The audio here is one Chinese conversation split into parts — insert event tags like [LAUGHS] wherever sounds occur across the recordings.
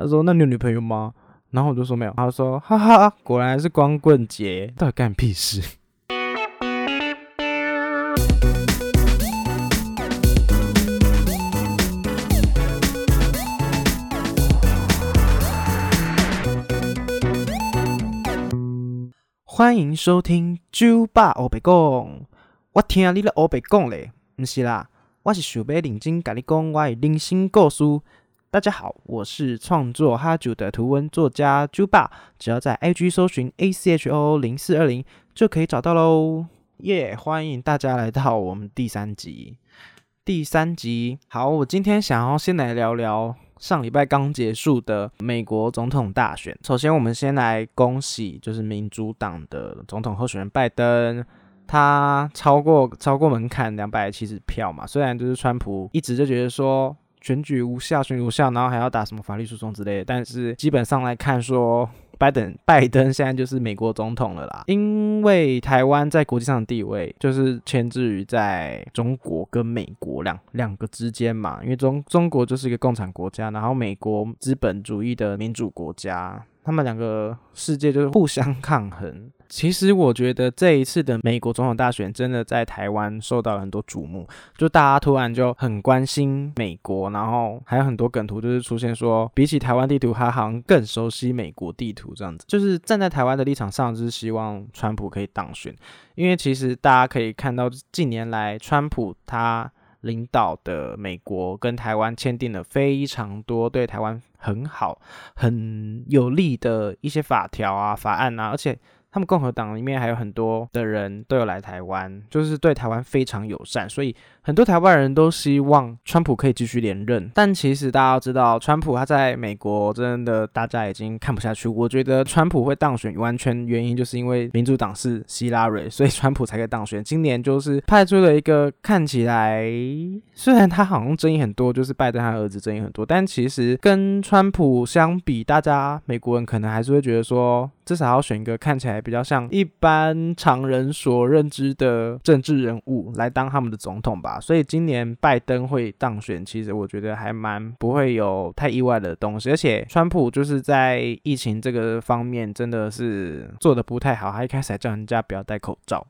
他说那你有女朋友吗？然后我就说没有，他说哈哈，果然是光棍节，到底干屁事？欢迎收听酒吧欧北讲，我听你咧欧北讲咧，毋是啦，我是想要认真甲你讲我的人生故事。大家好，我是创作哈九的图文作家酒吧，只要在 IG 搜寻 A C H O 零四二零就可以找到喽。耶，欢迎大家来到我们第三集。第三集，好，我今天想要先来聊聊。上礼拜刚结束的美国总统大选，首先我们先来恭喜，就是民主党的总统候选人拜登，他超过超过门槛两百七十票嘛。虽然就是川普一直就觉得说选举无效，选举无效，然后还要打什么法律诉讼之类的，但是基本上来看说。拜登，[LAUGHS] 拜登现在就是美国总统了啦。因为台湾在国际上的地位就是牵制于在中国跟美国两两个之间嘛。因为中中国就是一个共产国家，然后美国资本主义的民主国家，他们两个世界就是互相抗衡。其实我觉得这一次的美国总统大选真的在台湾受到了很多瞩目，就大家突然就很关心美国，然后还有很多梗图就是出现说，比起台湾地图，他好像更熟悉美国地图这样子。就是站在台湾的立场上，就是希望川普可以当选，因为其实大家可以看到近年来川普他领导的美国跟台湾签订了非常多对台湾很好、很有利的一些法条啊、法案啊，而且。他们共和党里面还有很多的人都有来台湾，就是对台湾非常友善，所以很多台湾人都希望川普可以继续连任。但其实大家要知道，川普他在美国真的大家已经看不下去。我觉得川普会当选，完全原因就是因为民主党是希拉蕊，所以川普才可以当选。今年就是派出了一个看起来虽然他好像争议很多，就是拜登他儿子争议很多，但其实跟川普相比，大家美国人可能还是会觉得说。至少要选一个看起来比较像一般常人所认知的政治人物来当他们的总统吧。所以今年拜登会当选，其实我觉得还蛮不会有太意外的东西。而且川普就是在疫情这个方面真的是做的不太好，他一开始还叫人家不要戴口罩。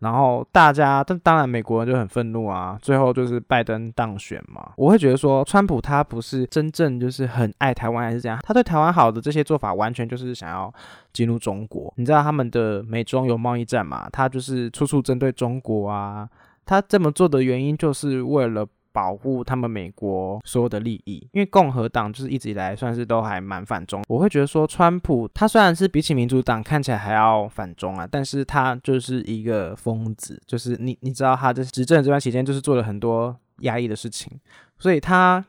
然后大家，但当然美国人就很愤怒啊。最后就是拜登当选嘛。我会觉得说，川普他不是真正就是很爱台湾，还是怎样？他对台湾好的这些做法，完全就是想要进入中国。你知道他们的美中有贸易战嘛？他就是处处针对中国啊。他这么做的原因，就是为了。保护他们美国所有的利益，因为共和党就是一直以来算是都还蛮反中。我会觉得说，川普他虽然是比起民主党看起来还要反中啊，但是他就是一个疯子，就是你你知道他在执政这段期间就是做了很多压抑的事情，所以他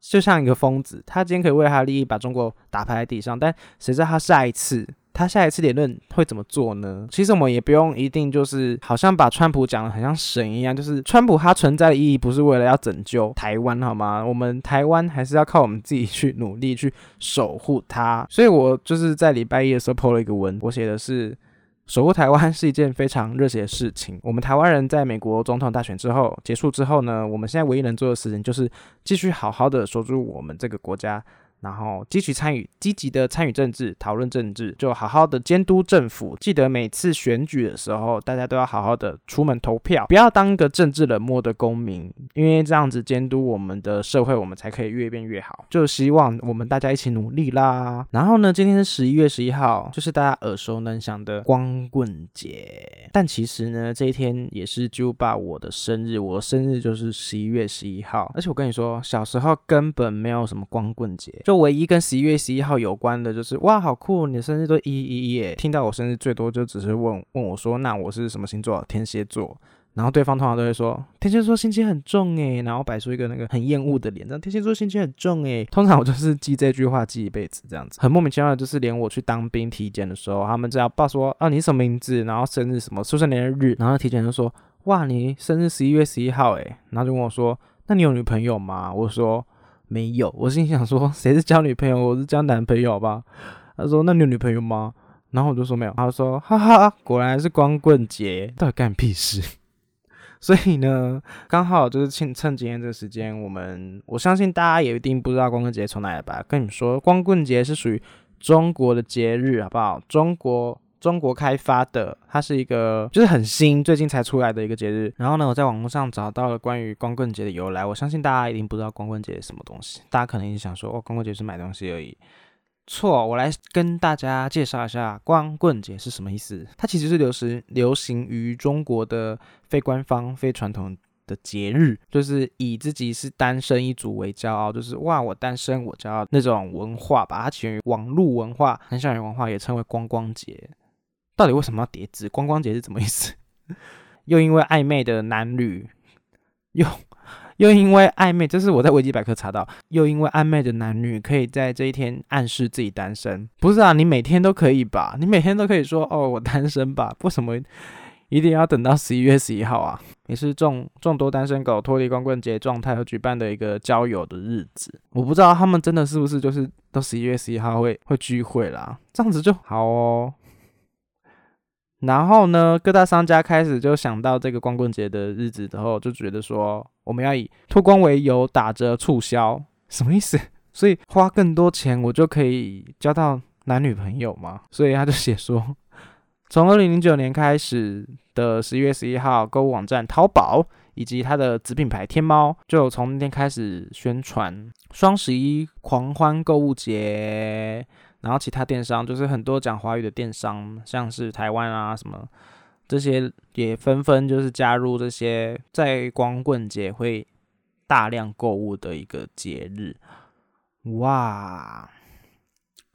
就像一个疯子。他今天可以为他的利益把中国打趴在地上，但谁知道他下一次。他下一次理论会怎么做呢？其实我们也不用一定就是好像把川普讲的很像神一样，就是川普他存在的意义不是为了要拯救台湾，好吗？我们台湾还是要靠我们自己去努力去守护它。所以我就是在礼拜一的时候 po 了一个文，我写的是守护台湾是一件非常热血的事情。我们台湾人在美国总统大选之后结束之后呢，我们现在唯一能做的事情就是继续好好的守住我们这个国家。然后积极参与，积极的参与政治，讨论政治，就好好的监督政府。记得每次选举的时候，大家都要好好的出门投票，不要当个政治冷漠的公民，因为这样子监督我们的社会，我们才可以越变越好。就希望我们大家一起努力啦。然后呢，今天是十一月十一号，就是大家耳熟能详的光棍节。但其实呢，这一天也是就爸我的生日，我的生日就是十一月十一号。而且我跟你说，小时候根本没有什么光棍节。就唯一跟十一月十一号有关的，就是哇，好酷！你的生日都一一一耶。听到我生日最多就只是问问我说，那我是什么星座？天蝎座。然后对方通常都会说，天蝎座心机很重诶，然后摆出一个那个很厌恶的脸，这样天蝎座心机很重诶。通常我就是记这句话记一辈子这样子，很莫名其妙的，就是连我去当兵体检的时候，他们只要报说啊你什么名字，然后生日什么出生年月日，然后体检就说哇你生日十一月十一号诶，然后就问我说，那你有女朋友吗？我说。没有，我心想说 [LAUGHS] 谁是交女朋友，我是交男朋友吧。他说那你有女朋友吗？然后我就说没有。他说哈哈，果然是光棍节，到底干屁事？[LAUGHS] 所以呢，刚好就是趁趁今天这个时间，我们我相信大家也一定不知道光棍节从哪里来吧？跟你们说，光棍节是属于中国的节日，好不好？中国。中国开发的，它是一个就是很新，最近才出来的一个节日。然后呢，我在网络上找到了关于光棍节的由来。我相信大家一定不知道光棍节是什么东西，大家可能一直想说，哦，光棍节是买东西而已。错，我来跟大家介绍一下光棍节是什么意思。它其实是流行流行于中国的非官方、非传统。的节日就是以自己是单身一族为骄傲，就是哇，我单身我骄傲那种文化吧。它起源于网络文化，很校园文化，也称为光光节。到底为什么要叠字？光光节是什么意思？[LAUGHS] 又因为暧昧的男女，又又因为暧昧，这是我在维基百科查到，又因为暧昧的男女可以在这一天暗示自己单身。不是啊，你每天都可以吧？你每天都可以说哦，我单身吧？[LAUGHS] 为什么一定要等到十一月十一号啊？也是众众多单身狗脱离光棍节状态而举办的一个交友的日子。我不知道他们真的是不是就是到十一月十一号会会聚会啦？这样子就好哦。然后呢，各大商家开始就想到这个光棍节的日子之后，就觉得说我们要以脱光为由打折促销，什么意思？[LAUGHS] 所以花更多钱我就可以交到男女朋友吗？所以他就写说，从二零零九年开始的十一月十一号，购物网站淘宝以及它的子品牌天猫就从那天开始宣传双十一狂欢购物节。然后其他电商就是很多讲华语的电商，像是台湾啊什么这些也纷纷就是加入这些在光棍节会大量购物的一个节日，哇！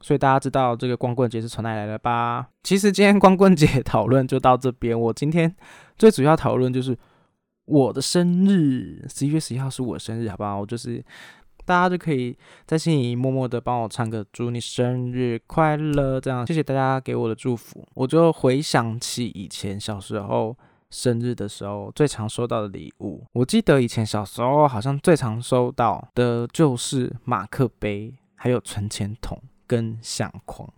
所以大家知道这个光棍节是从哪来的吧？其实今天光棍节讨论就到这边。我今天最主要讨论就是我的生日，十一月十一号是我生日，好不好？我就是。大家就可以在心里默默的帮我唱个祝你生日快乐，这样谢谢大家给我的祝福。我就回想起以前小时候生日的时候最常收到的礼物，我记得以前小时候好像最常收到的就是马克杯，还有存钱筒跟相框。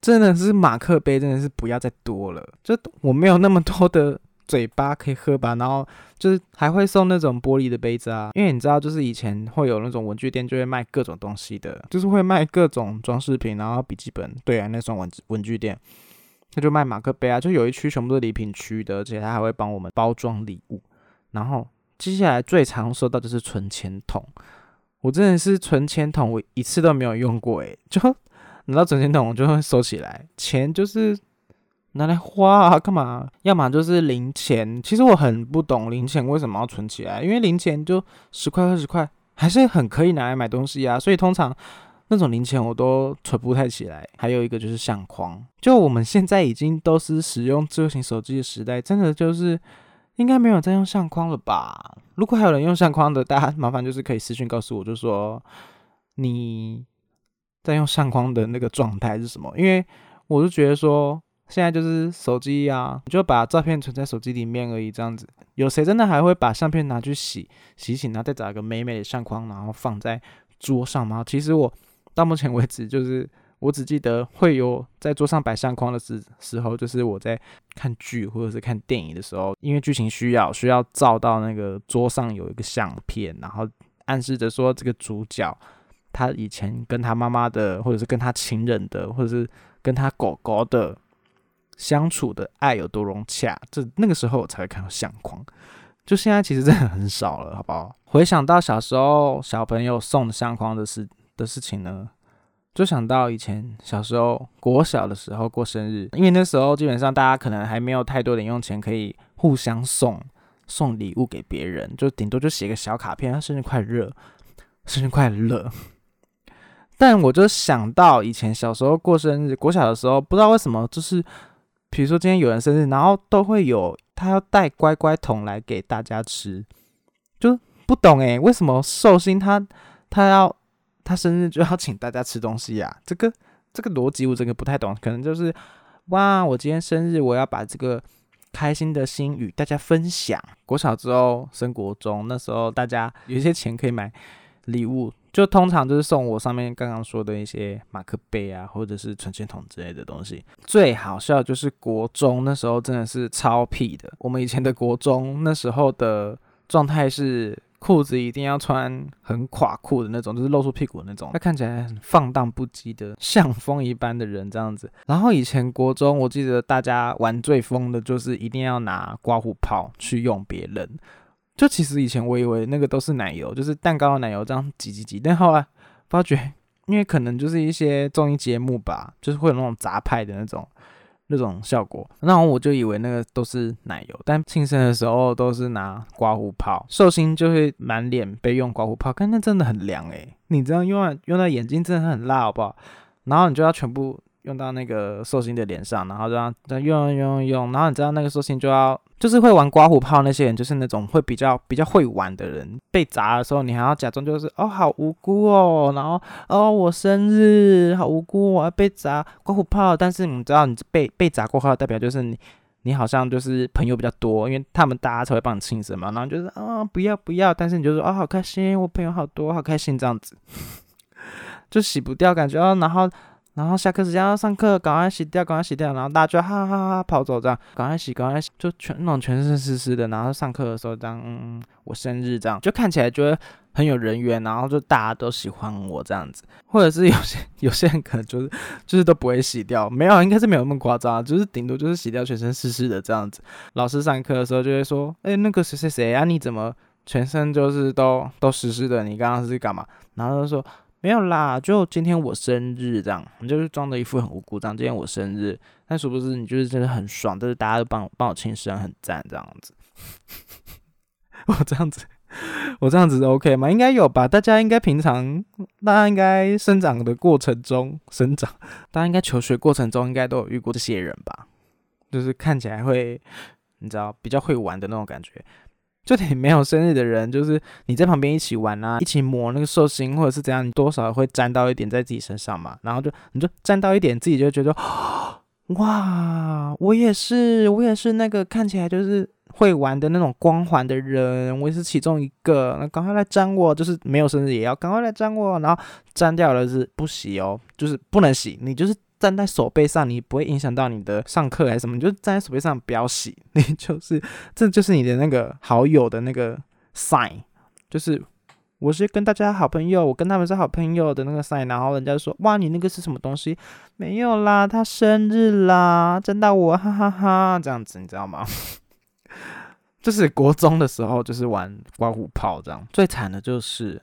真的是马克杯，真的是不要再多了，就我没有那么多的。嘴巴可以喝吧，然后就是还会送那种玻璃的杯子啊，因为你知道，就是以前会有那种文具店就会卖各种东西的，就是会卖各种装饰品，然后笔记本，对啊，那种文文具店，他就卖马克杯啊，就有一区全部都是礼品区的，而且他还会帮我们包装礼物。然后接下来最常收到就是存钱筒，我真的是存钱筒，我一次都没有用过，诶，就拿到存钱筒我就会收起来，钱就是。拿来花啊？干嘛？要么就是零钱。其实我很不懂零钱为什么要存起来，因为零钱就十块二十块，还是很可以拿来买东西啊。所以通常那种零钱我都存不太起来。还有一个就是相框，就我们现在已经都是使用智慧型手机的时代，真的就是应该没有在用相框了吧？如果还有人用相框的，大家麻烦就是可以私信告诉我，就说你在用相框的那个状态是什么？因为我就觉得说。现在就是手机啊，就把照片存在手机里面而已，这样子。有谁真的还会把相片拿去洗洗洗，然后再找一个美美的相框，然后放在桌上吗？其实我到目前为止，就是我只记得会有在桌上摆相框的时时候，就是我在看剧或者是看电影的时候，因为剧情需要，需要照到那个桌上有一个相片，然后暗示着说这个主角他以前跟他妈妈的，或者是跟他情人的，或者是跟他狗狗的。相处的爱有多融洽，这那个时候我才会看到相框，就现在其实真的很少了，好不好？回想到小时候小朋友送相框的事的事情呢，就想到以前小时候国小的时候过生日，因为那时候基本上大家可能还没有太多零用钱可以互相送送礼物给别人，就顶多就写个小卡片，生日快乐，生日快乐。但我就想到以前小时候过生日，国小的时候不知道为什么就是。比如说今天有人生日，然后都会有他要带乖乖桶来给大家吃，就不懂诶，为什么寿星他他要他生日就要请大家吃东西呀？这个这个逻辑我真的不太懂，可能就是哇，我今天生日，我要把这个开心的心与大家分享。国小之后升国中，那时候大家有一些钱可以买礼物。就通常就是送我上面刚刚说的一些马克杯啊，或者是存钱筒之类的东西。最好笑就是国中那时候真的是超屁的，我们以前的国中那时候的状态是。裤子一定要穿很垮裤的那种，就是露出屁股的那种，他看起来很放荡不羁的，像风一般的人这样子。然后以前国中，我记得大家玩最疯的就是一定要拿刮胡泡去用别人。就其实以前我以为那个都是奶油，就是蛋糕的奶油这样挤挤挤，但后来发觉，因为可能就是一些综艺节目吧，就是会有那种杂派的那种。那种效果，然后我就以为那个都是奶油，但庆生的时候都是拿刮胡泡，寿星就会满脸被用刮胡泡，但那真的很凉诶，你这样用在用在眼睛真的很辣，好不好？然后你就要全部。用到那个寿星的脸上，然后这样再用用用，然后你知道那个寿星就要就是会玩刮胡泡那些人，就是那种会比较比较会玩的人，被砸的时候你还要假装就是哦好无辜哦，然后哦我生日好无辜我要被砸刮胡泡，但是你知道你被被砸过后代表就是你你好像就是朋友比较多，因为他们大家才会帮你庆生嘛，然后就是啊不要不要，但是你就说啊好开心，我朋友好多好开心这样子，[LAUGHS] 就洗不掉感觉哦，然后。然后下课时间要上课，赶快洗掉，赶快洗掉，然后大家就哈哈哈哈跑走，这样赶快洗，赶快洗，就全那种全身湿湿的。然后上课的时候这样，嗯嗯，我生日这样，就看起来觉得很有人缘，然后就大家都喜欢我这样子。或者是有些有些人可能就是就是都不会洗掉，没有，应该是没有那么夸张，就是顶多就是洗掉全身湿湿的这样子。老师上课的时候就会说，哎，那个谁谁谁啊，你怎么全身就是都都湿湿的？你刚刚是干嘛？然后就说。没有啦，就今天我生日这样，你就是装的一副很无辜这样。今天我生日，但殊不知你就是真的很爽，就是大家都帮我帮我庆生，很赞这样子。[LAUGHS] 我这样子，我这样子 OK 吗？应该有吧？大家应该平常，大家应该生长的过程中，生长，大家应该求学过程中应该都有遇过这些人吧？就是看起来会，你知道，比较会玩的那种感觉。就你没有生日的人，就是你在旁边一起玩啊，[LAUGHS] 一起抹那个寿星或者是怎样，你多少会沾到一点在自己身上嘛。然后就你就沾到一点，自己就觉得 [GASPS] 哇，我也是，我也是那个看起来就是会玩的那种光环的人，我也是其中一个。那赶快来沾我，就是没有生日也要赶快来沾我。然后沾掉了是不洗哦，就是不能洗，你就是。站在手背上，你不会影响到你的上课还是什么？你就站在手背上不要洗，[LAUGHS] 你就是这就是你的那个好友的那个 sign，就是我是跟大家好朋友，我跟他们是好朋友的那个 sign。然后人家说哇，你那个是什么东西？没有啦，他生日啦，真的我哈哈哈，这样子你知道吗？[LAUGHS] 就是国中的时候就是玩刮胡泡这样，最惨的就是。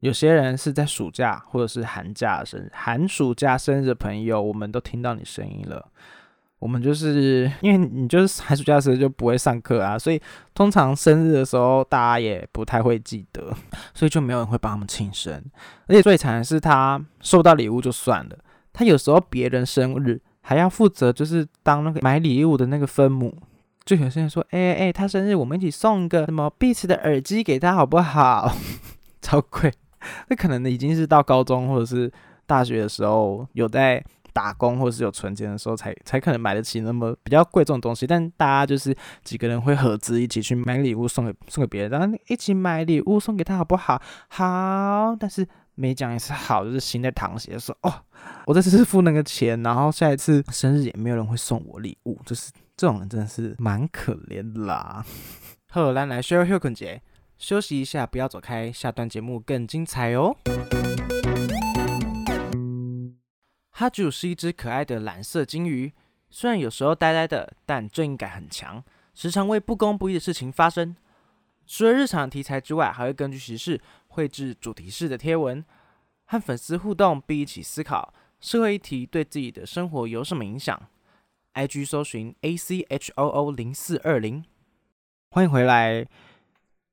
有些人是在暑假或者是寒假生日，寒暑假生日的朋友，我们都听到你声音了。我们就是因为你就是寒暑假时就不会上课啊，所以通常生日的时候大家也不太会记得，所以就没有人会帮他们庆生。而且最惨的是他收到礼物就算了，他有时候别人生日还要负责就是当那个买礼物的那个分母。就有些人说，哎哎，他生日我们一起送一个什么 Beats 的耳机给他好不好？[LAUGHS] 超贵。[LAUGHS] 那可能已经是到高中或者是大学的时候，有在打工或者是有存钱的时候，才才可能买得起那么比较贵重的东西。但大家就是几个人会合资一起去买礼物送给送给别人，然后一起买礼物送给他好不好？好，但是没讲一次好，就是心在淌血，说哦，我这次是付那个钱，然后下一次生日也没有人会送我礼物，就是这种人真的是蛮可怜啦。[LAUGHS] 好，来来 share 休节。休息一下，不要走开，下段节目更精彩哦。哈主是一只可爱的蓝色金鱼，虽然有时候呆呆的，但正义感很强，时常为不公不义的事情发声。除了日常题材之外，还会根据时事绘制主题式的贴文，和粉丝互动，并一起思考社会议题对自己的生活有什么影响。IG 搜寻 A C H O O 零四二零，欢迎回来。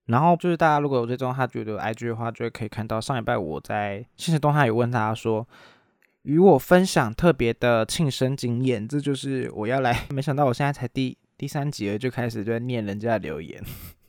然后就是大家如果有追踪他觉得 IG 的话，就可以看到上礼拜我在现实动态有问他说，与我分享特别的庆生经验，这就是我要来。没想到我现在才第第三集了，就开始就在念人家的留言。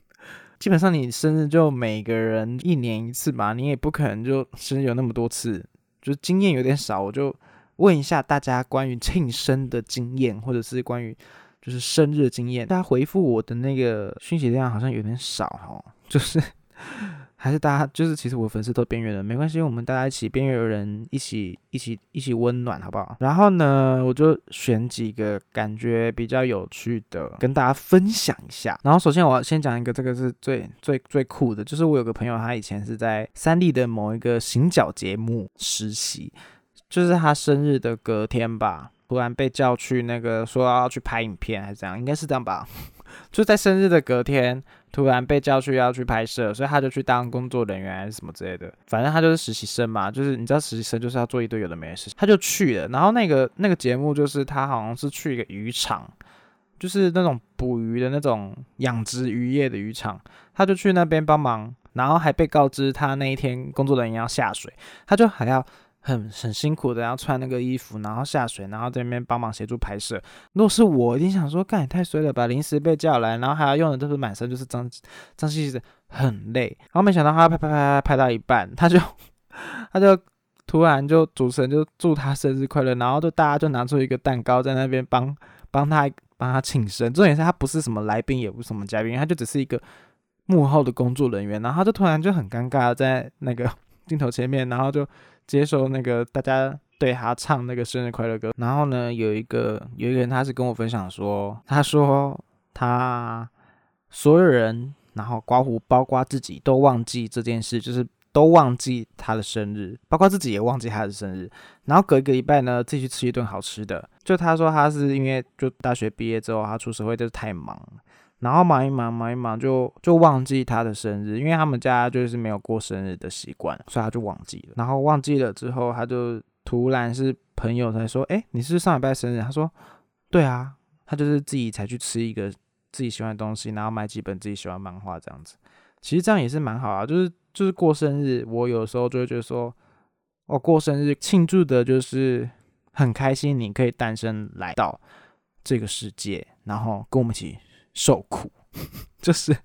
[LAUGHS] 基本上你生日就每个人一年一次嘛，你也不可能就生日有那么多次，就经验有点少。我就问一下大家关于庆生的经验，或者是关于。就是生日经验，大家回复我的那个讯息量好像有点少哈，就是 [LAUGHS] 还是大家就是其实我粉丝都边缘人，没关系，我们大家一起边缘人一起一起一起温暖，好不好？然后呢，我就选几个感觉比较有趣的跟大家分享一下。然后首先我要先讲一个，这个是最最最酷的，就是我有个朋友，他以前是在三立的某一个行脚节目实习，就是他生日的隔天吧，突然被叫去那个说要去拍影片还是怎样，应该是这样吧。[LAUGHS] 就在生日的隔天，突然被叫去要去拍摄，所以他就去当工作人员还是什么之类的。反正他就是实习生嘛，就是你知道实习生就是要做一堆有的没的事，他就去了。然后那个那个节目就是他好像是去一个渔场，就是那种捕鱼的那种养殖渔业的渔场，他就去那边帮忙，然后还被告知他那一天工作人员要下水，他就还要。很很辛苦的，要穿那个衣服，然后下水，然后在那边帮忙协助拍摄。如果是我，一定想说，干也太衰了吧！临时被叫来，然后还要用的都是满身就是脏脏兮兮的，很累。然后没想到他拍拍拍拍到一半，他就 [LAUGHS] 他就突然就主持人就祝他生日快乐，然后就大家就拿出一个蛋糕在那边帮帮他帮他庆生。重点是他不是什么来宾，也不是什么嘉宾，他就只是一个幕后的工作人员。然后他就突然就很尴尬在那个镜头前面，然后就。接受那个大家对他唱那个生日快乐歌，然后呢，有一个有一个人他是跟我分享说，他说他所有人，然后刮胡包括自己都忘记这件事，就是都忘记他的生日，包括自己也忘记他的生日，然后隔一个礼拜呢，自己去吃一顿好吃的。就他说他是因为就大学毕业之后，他出社会就是太忙。然后忙一忙，忙一忙就就忘记他的生日，因为他们家就是没有过生日的习惯，所以他就忘记了。然后忘记了之后，他就突然是朋友才说：“哎，你是上礼拜生日？”他说：“对啊。”他就是自己才去吃一个自己喜欢的东西，然后买几本自己喜欢漫画这样子。其实这样也是蛮好啊，就是就是过生日，我有时候就会觉得说，哦过生日庆祝的就是很开心，你可以诞生来到这个世界，然后跟我们一起。受苦，[LAUGHS] 就是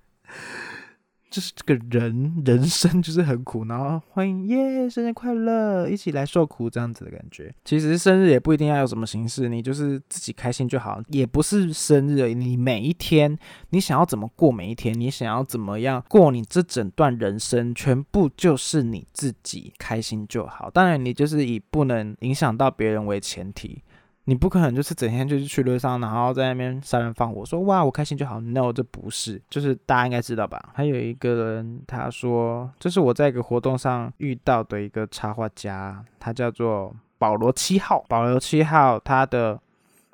就是这个人人生 [LAUGHS] 就是很苦，然后欢迎耶，生日快乐，一起来受苦这样子的感觉。其实生日也不一定要有什么形式，你就是自己开心就好。也不是生日，你每一天你想要怎么过每一天，你想要怎么样过你这整段人生，全部就是你自己开心就好。当然，你就是以不能影响到别人为前提。你不可能就是整天就是去路上，然后在那边杀人放火，说哇我开心就好。No，这不是，就是大家应该知道吧？还有一个人他说，这是我在一个活动上遇到的一个插画家，他叫做保罗七号。保罗七号他的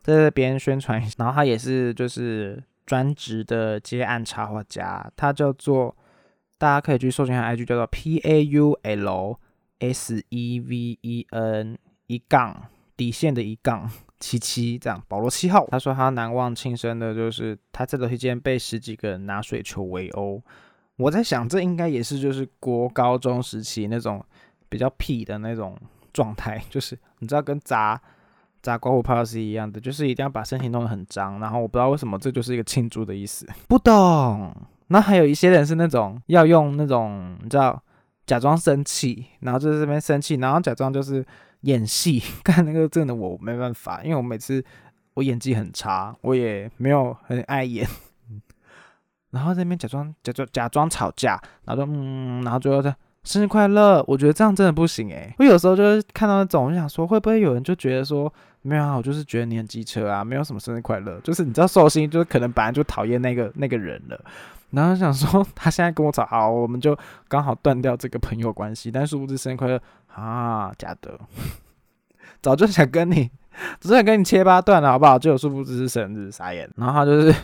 在这边宣传，然后他也是就是专职的接案插画家，他叫做大家可以去搜寻下 IG，叫做 P A U L S E V E N 一杠。底线的一杠七七这样，保罗七号他说他难忘亲生的就是他这段时间被十几个人拿水球围殴。我在想这应该也是就是国高中时期那种比较屁的那种状态，就是你知道跟砸砸刮胡泡是一样的，就是一定要把身体弄得很脏。然后我不知道为什么这就是一个庆祝的意思，不懂。那还有一些人是那种要用那种你知道假装生气，然后就在这边生气，然后假装就是。演戏 [LAUGHS] 干那个真的我没办法，因为我每次我演技很差，我也没有很爱演，[LAUGHS] 然后在那边假装假装假装吵架，然后就嗯，然后最后在生日快乐，我觉得这样真的不行诶。我有时候就是看到那种，我想说会不会有人就觉得说没有啊，我就是觉得你很机车啊，没有什么生日快乐，就是你知道寿星就是可能本来就讨厌那个那个人了。然后想说，他现在跟我吵，好，我们就刚好断掉这个朋友关系。但是，物质生日快乐啊，假的，[LAUGHS] 早就想跟你，只是想跟你切八段了，好不好？就有殊不知是生日，傻眼。然后他就是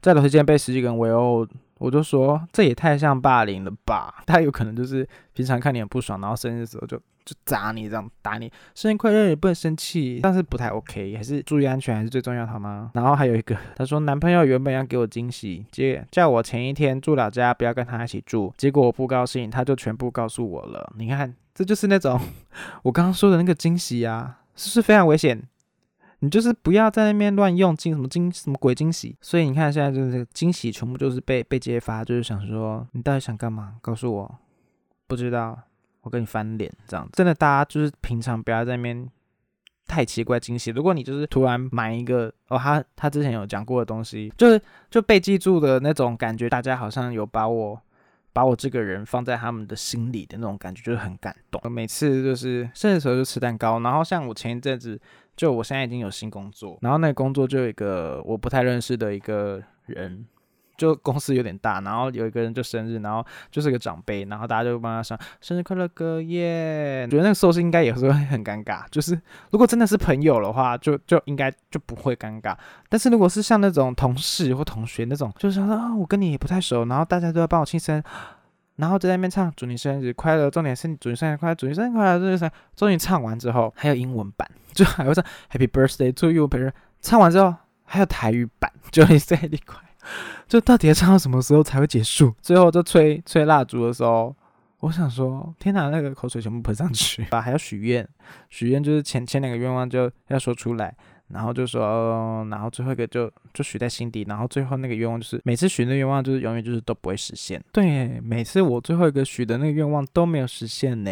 在楼梯间被十几个人围殴。我就说这也太像霸凌了吧？他有可能就是平常看你很不爽，然后生日的时候就就砸你这样打你，生日快乐也不能生气，但是不太 OK，还是注意安全还是最重要，好吗？然后还有一个，他说男朋友原本要给我惊喜，接叫我前一天住老家不要跟他一起住，结果我不高兴，他就全部告诉我了。你看，这就是那种 [LAUGHS] 我刚刚说的那个惊喜啊，是不是非常危险？你就是不要在那边乱用惊什么惊什么鬼惊喜，所以你看现在就是惊喜全部就是被被揭发，就是想说你到底想干嘛？告诉我，不知道，我跟你翻脸这样。真的，大家就是平常不要在那边太奇怪惊喜。如果你就是突然买一个哦，他他之前有讲过的东西，就是就被记住的那种感觉，大家好像有把我把我这个人放在他们的心里的那种感觉，就是很感动。每次就是生日时候就吃蛋糕，然后像我前一阵子，就我现在已经有新工作，然后那个工作就有一个我不太认识的一个人。就公司有点大，然后有一个人就生日，然后就是个长辈，然后大家就帮他唱生日快乐歌耶。觉得那个时候是应该也是会很尴尬，就是如果真的是朋友的话，就就应该就不会尴尬。但是如果是像那种同事或同学那种，就是说啊我跟你也不太熟，然后大家都要帮我庆生，然后就在那边唱祝你生日快乐，重点是祝你生日快乐，祝你生日快乐，祝你生。终于唱完之后还有英文版，就还会唱 Happy Birthday to you，别人唱完之后还有台语版，祝你生日快乐。[LAUGHS] 就到底要唱到什么时候才会结束？最后就吹吹蜡烛的时候，我想说，天哪，那个口水全部喷上去吧！[LAUGHS] 还要许愿，许愿就是前前两个愿望就要说出来，然后就说，然后最后一个就就许在心底，然后最后那个愿望就是每次许的愿望就是永远就是都不会实现。对，每次我最后一个许的那个愿望都没有实现呢。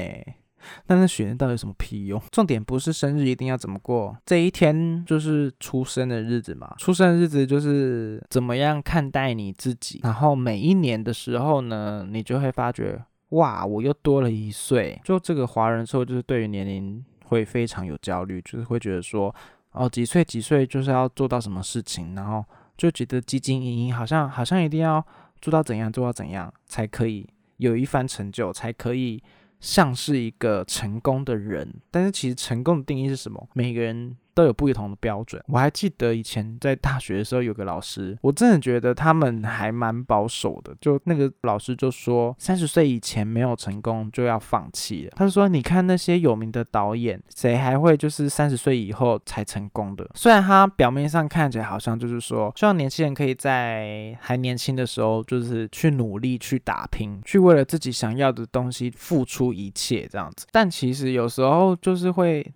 那那许愿到底有什么屁用？重点不是生日一定要怎么过，这一天就是出生的日子嘛。出生的日子就是怎么样看待你自己。然后每一年的时候呢，你就会发觉，哇，我又多了一岁。就这个华人社会，就是对于年龄会非常有焦虑，就是会觉得说，哦，几岁几岁就是要做到什么事情，然后就觉得汲汲营营，好像好像一定要做到怎样做到怎样才可以有一番成就，才可以。像是一个成功的人，但是其实成功的定义是什么？每个人。都有不同的标准。我还记得以前在大学的时候，有个老师，我真的觉得他们还蛮保守的。就那个老师就说，三十岁以前没有成功就要放弃了。他说，你看那些有名的导演，谁还会就是三十岁以后才成功的？虽然他表面上看起来好像就是说，希望年轻人可以在还年轻的时候，就是去努力去打拼，去为了自己想要的东西付出一切这样子。但其实有时候就是会。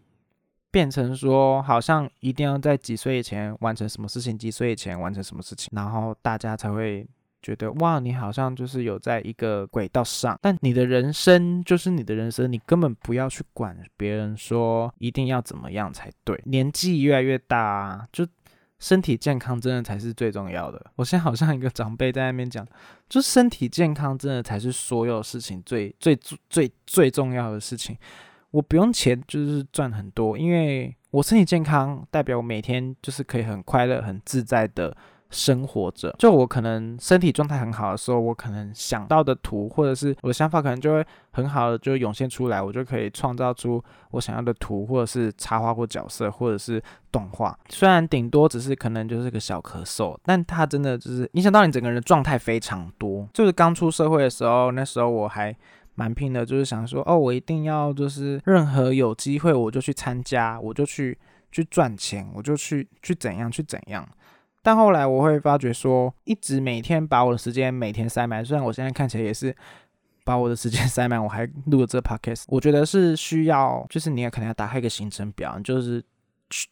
变成说，好像一定要在几岁以前完成什么事情，几岁以前完成什么事情，然后大家才会觉得哇，你好像就是有在一个轨道上。但你的人生就是你的人生，你根本不要去管别人说一定要怎么样才对。年纪越来越大，就身体健康真的才是最重要的。我现在好像一个长辈在那边讲，就身体健康真的才是所有事情最最最最重要的事情。我不用钱，就是赚很多，因为我身体健康，代表我每天就是可以很快乐、很自在的生活着。就我可能身体状态很好的时候，我可能想到的图或者是我的想法，可能就会很好的就涌现出来，我就可以创造出我想要的图，或者是插画或角色，或者是动画。虽然顶多只是可能就是个小咳嗽，但它真的就是影响到你整个人的状态非常多。就是刚出社会的时候，那时候我还。蛮拼的，就是想说，哦，我一定要就是任何有机会我就去参加，我就去去赚钱，我就去去怎样去怎样。但后来我会发觉说，一直每天把我的时间每天塞满，虽然我现在看起来也是把我的时间 [LAUGHS] 塞满，我还录了这个 podcast，我觉得是需要，就是你也可能要打开一个行程表，就是。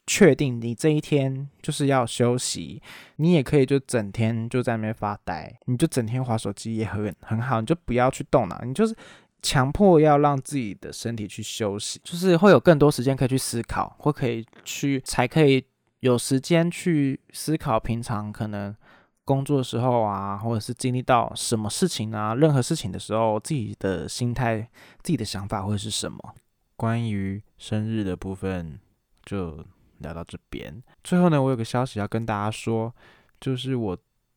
确定你这一天就是要休息，你也可以就整天就在那边发呆，你就整天划手机也很很好，你就不要去动脑，你就是强迫要让自己的身体去休息，就是会有更多时间可以去思考，或可以去才可以有时间去思考平常可能工作的时候啊，或者是经历到什么事情啊，任何事情的时候，自己的心态、自己的想法会是什么？关于生日的部分。就聊到这边。最后呢，我有个消息要跟大家说，就是我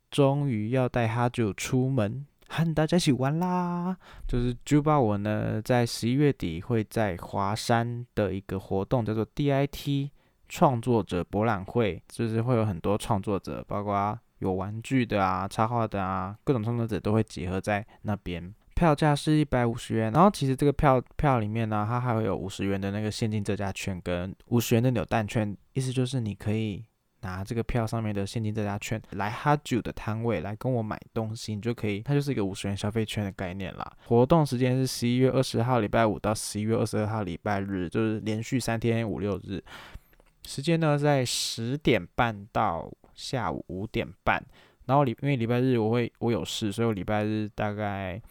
终于要带哈九出门，和大家一起玩啦。就是就把我呢，在十一月底会在华山的一个活动，叫做 DIT 创作者博览会，就是会有很多创作者，包括有玩具的啊、插画的啊，各种创作者都会集合在那边。票价是一百五十元，然后其实这个票票里面呢，它还会有五十元的那个现金折价券跟五十元的扭蛋券，意思就是你可以拿这个票上面的现金折价券来哈酒的摊位来跟我买东西，你就可以，它就是一个五十元消费券的概念啦。活动时间是十一月二十号礼拜五到十一月二十二号礼拜日，就是连续三天五六日，时间呢在十点半到下午五点半，然后礼因为礼拜日我会我有事，所以我礼拜日大概。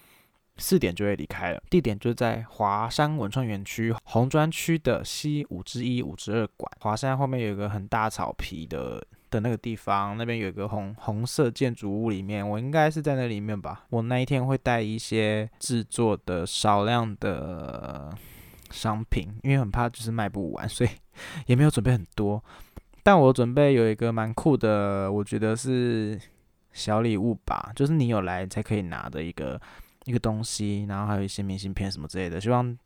四点就会离开了，地点就在华山文创园区红砖区的西五之一五之二馆。华山后面有一个很大草皮的。的那个地方，那边有一个红红色建筑物里面，我应该是在那里面吧。我那一天会带一些制作的少量的商品，因为很怕就是卖不完，所以也没有准备很多。但我准备有一个蛮酷的，我觉得是小礼物吧，就是你有来才可以拿的一个一个东西，然后还有一些明信片什么之类的。希望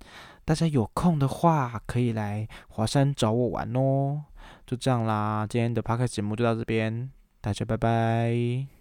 大家有空的话可以来华山找我玩哦。就这样啦，今天的 p o d 节目就到这边，大家拜拜。